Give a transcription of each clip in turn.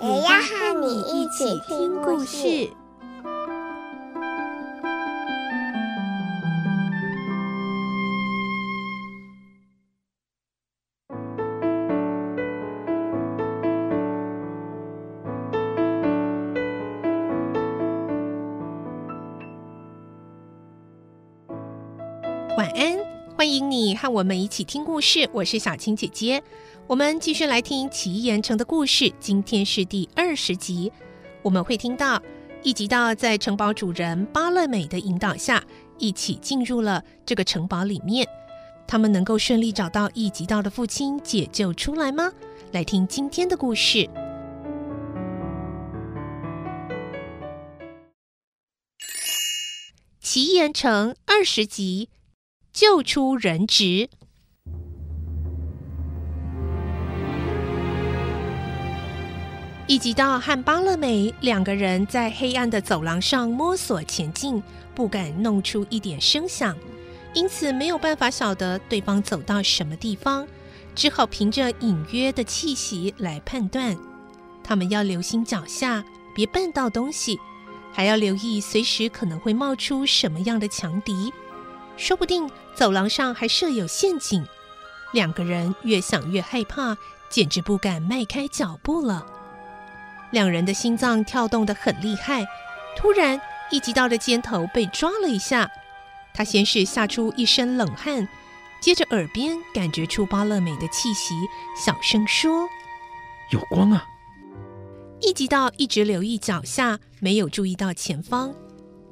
也要和你一起听故事。晚安，欢迎你和我们一起听故事。我是小青姐姐，我们继续来听奇岩城的故事。今天是第二十集，我们会听到一吉道在城堡主人巴勒美的引导下，一起进入了这个城堡里面。他们能够顺利找到一吉道的父亲，解救出来吗？来听今天的故事。奇岩城二十集。救出人质。一吉道和巴乐美两个人在黑暗的走廊上摸索前进，不敢弄出一点声响，因此没有办法晓得对方走到什么地方，只好凭着隐约的气息来判断。他们要留心脚下，别绊到东西，还要留意随时可能会冒出什么样的强敌。说不定走廊上还设有陷阱，两个人越想越害怕，简直不敢迈开脚步了。两人的心脏跳动得很厉害。突然，一吉道的肩头被抓了一下，他先是吓出一身冷汗，接着耳边感觉出巴乐美的气息，小声说：“有光啊！”一吉道一直留意脚下，没有注意到前方。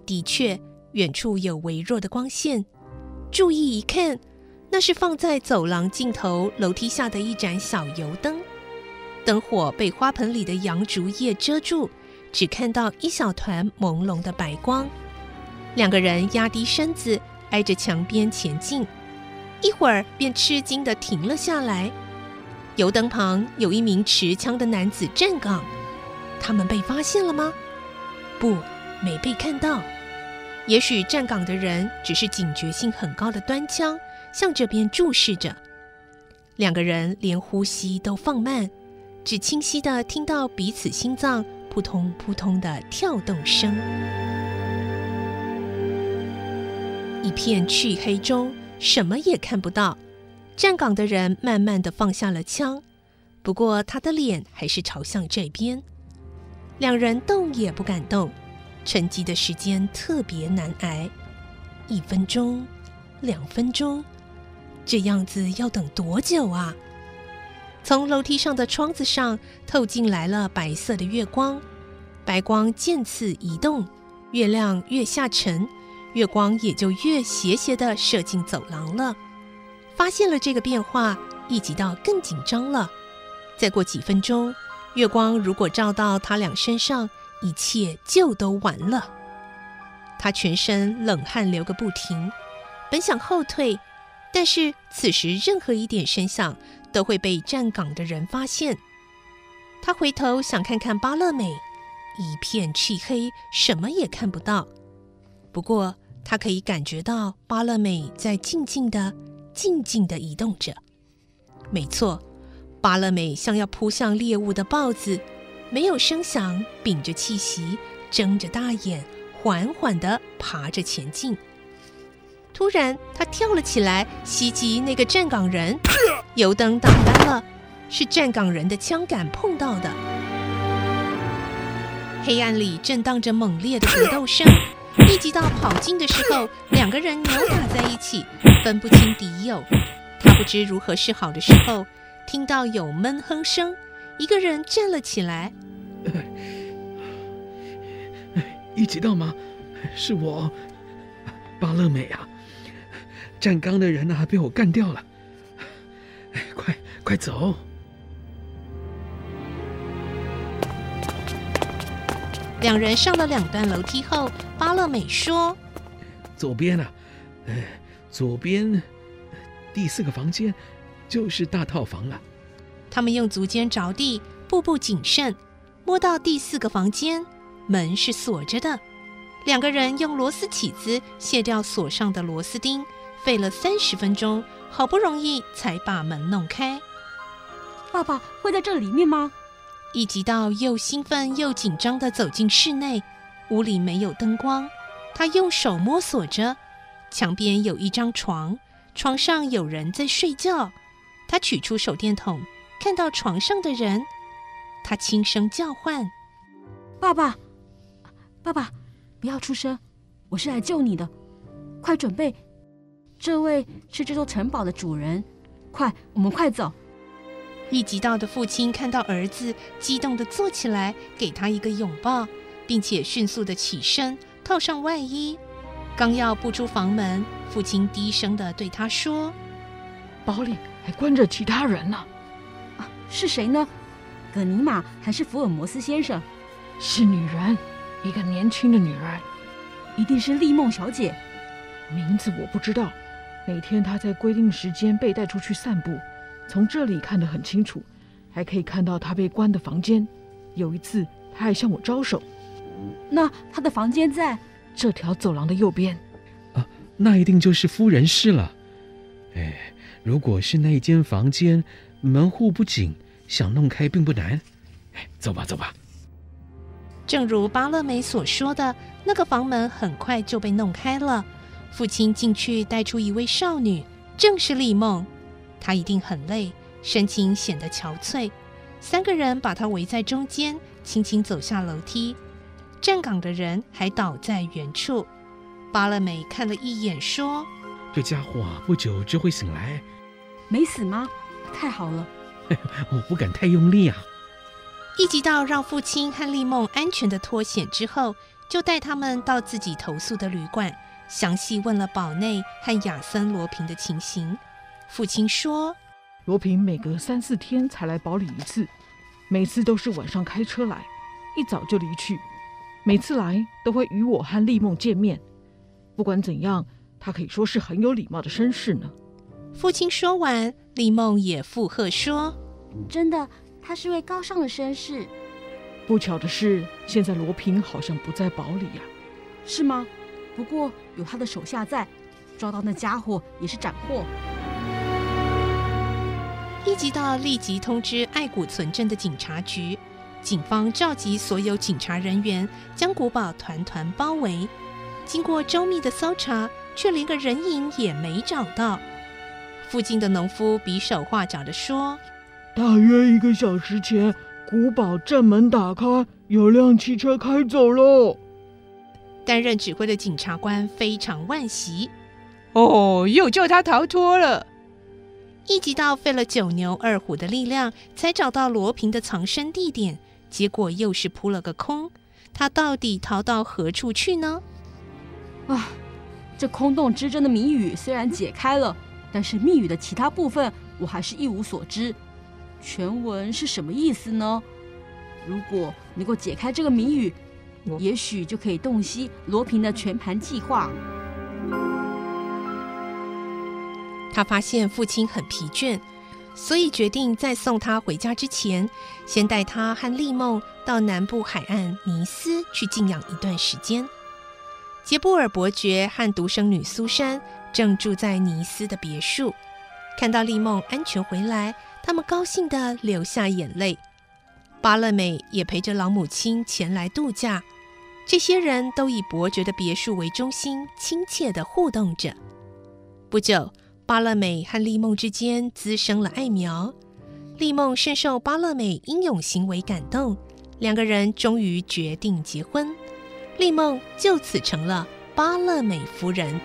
的确，远处有微弱的光线。注意一看，那是放在走廊尽头楼梯下的一盏小油灯。灯火被花盆里的洋竹叶遮住，只看到一小团朦胧的白光。两个人压低身子，挨着墙边前进，一会儿便吃惊地停了下来。油灯旁有一名持枪的男子站岗，他们被发现了吗？不，没被看到。也许站岗的人只是警觉性很高的端枪，向这边注视着。两个人连呼吸都放慢，只清晰地听到彼此心脏扑通扑通的跳动声。一片黢黑中，什么也看不到。站岗的人慢慢地放下了枪，不过他的脸还是朝向这边。两人动也不敢动。沉寂的时间特别难挨，一分钟、两分钟，这样子要等多久啊？从楼梯上的窗子上透进来了白色的月光，白光渐次移动，月亮越下沉，月光也就越斜斜地射进走廊了。发现了这个变化，一吉道更紧张了。再过几分钟，月光如果照到他俩身上，一切就都完了。他全身冷汗流个不停，本想后退，但是此时任何一点声响都会被站岗的人发现。他回头想看看巴乐美，一片漆黑，什么也看不到。不过他可以感觉到巴乐美在静静的、静静的移动着。没错，巴乐美像要扑向猎物的豹子。没有声响，屏着气息，睁着大眼，缓缓地爬着前进。突然，他跳了起来，袭击那个站岗人。油灯打翻了，是站岗人的枪杆碰到的。黑暗里震荡着猛烈的格斗声。一吉道跑近的时候，两个人扭打在一起，分不清敌友。他不知如何是好的时候，听到有闷哼声。一个人站了起来。一起到吗？是我，巴乐美啊！站岗的人呢，被我干掉了。快快走！两人上了两段楼梯后，巴乐美说：“左边啊，呃，左边第四个房间就是大套房了。”他们用足尖着地，步步谨慎，摸到第四个房间，门是锁着的。两个人用螺丝起子卸掉锁上的螺丝钉，费了三十分钟，好不容易才把门弄开。爸爸会在这里面吗？一直到又兴奋又紧张地走进室内，屋里没有灯光，他用手摸索着，墙边有一张床，床上有人在睡觉。他取出手电筒，看到床上的人，他轻声叫唤：“爸爸，爸爸，不要出声，我是来救你的，快准备，这位是这座城堡的主人，快，我们快走。”一急到的父亲看到儿子，激动的坐起来，给他一个拥抱，并且迅速的起身，套上外衣。刚要步出房门，父亲低声的对他说：“堡里还关着其他人呢。啊，是谁呢？葛尼玛还是福尔摩斯先生？是女人，一个年轻的女人，一定是丽梦小姐。名字我不知道。每天她在规定时间被带出去散步。”从这里看得很清楚，还可以看到她被关的房间。有一次，她还向我招手。那她的房间在这条走廊的右边。啊，那一定就是夫人室了。哎，如果是那一间房间门户不紧，想弄开并不难。哎，走吧，走吧。正如巴勒美所说的，那个房门很快就被弄开了。父亲进去带出一位少女，正是丽梦。她一定很累，神情显得憔悴。三个人把她围在中间，轻轻走下楼梯。站岗的人还倒在原处。巴勒美看了一眼，说：“这家伙不久就会醒来。”没死吗？太好了。我不敢太用力啊。一直到让父亲和丽梦安全的脱险之后，就带他们到自己投宿的旅馆，详细问了堡内和亚森罗平的情形。父亲说：“罗平每隔三四天才来堡里一次，每次都是晚上开车来，一早就离去。每次来都会与我和丽梦见面。不管怎样，他可以说是很有礼貌的绅士呢。”父亲说完，丽梦也附和说：“真的，他是位高尚的绅士。”不巧的是，现在罗平好像不在堡里呀。是吗？不过有他的手下在，抓到那家伙也是斩获。一级到立即通知爱古存镇的警察局，警方召集所有警察人员，将古堡团团包围。经过周密的搜查，却连个人影也没找到。附近的农夫比手画脚地说：“大约一个小时前，古堡正门打开，有辆汽车开走了。”担任指挥的检察官非常惋惜：“哦，又叫他逃脱了。”一直到费了九牛二虎的力量，才找到罗平的藏身地点，结果又是扑了个空。他到底逃到何处去呢？啊，这空洞之争的谜语虽然解开了，但是密语的其他部分我还是一无所知。全文是什么意思呢？如果能够解开这个谜语，也许就可以洞悉罗平的全盘计划。他发现父亲很疲倦，所以决定在送他回家之前，先带他和丽梦到南部海岸尼斯去静养一段时间。杰布尔伯爵和独生女苏珊正住在尼斯的别墅，看到丽梦安全回来，他们高兴地流下眼泪。巴乐美也陪着老母亲前来度假，这些人都以伯爵的别墅为中心，亲切地互动着。不久。巴乐美和丽梦之间滋生了爱苗，丽梦深受巴乐美英勇行为感动，两个人终于决定结婚，丽梦就此成了巴乐美夫人。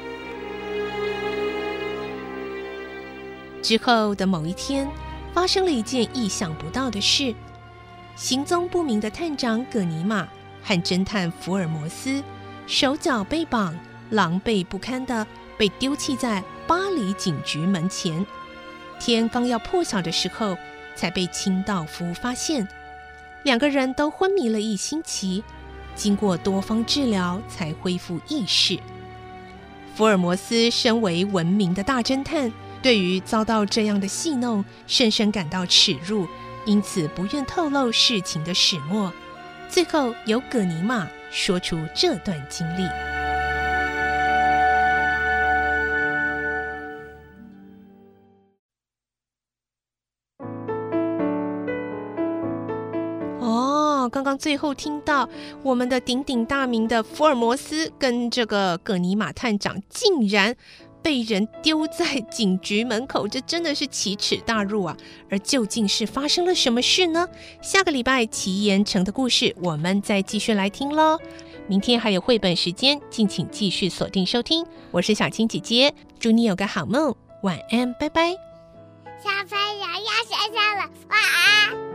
之后的某一天，发生了一件意想不到的事：行踪不明的探长葛尼玛和侦探福尔摩斯手脚被绑，狼狈不堪的被丢弃在。巴黎警局门前，天刚要破晓的时候，才被清道夫发现。两个人都昏迷了一星期，经过多方治疗才恢复意识。福尔摩斯身为闻名的大侦探，对于遭到这样的戏弄，深深感到耻辱，因此不愿透露事情的始末。最后由葛尼玛说出这段经历。刚刚最后听到我们的鼎鼎大名的福尔摩斯跟这个葛尼玛探长竟然被人丢在警局门口，这真的是奇耻大辱啊！而究竟是发生了什么事呢？下个礼拜奇岩城的故事我们再继续来听喽。明天还有绘本时间，敬请继续锁定收听。我是小青姐姐，祝你有个好梦，晚安，拜拜。小朋友要睡觉了，晚安。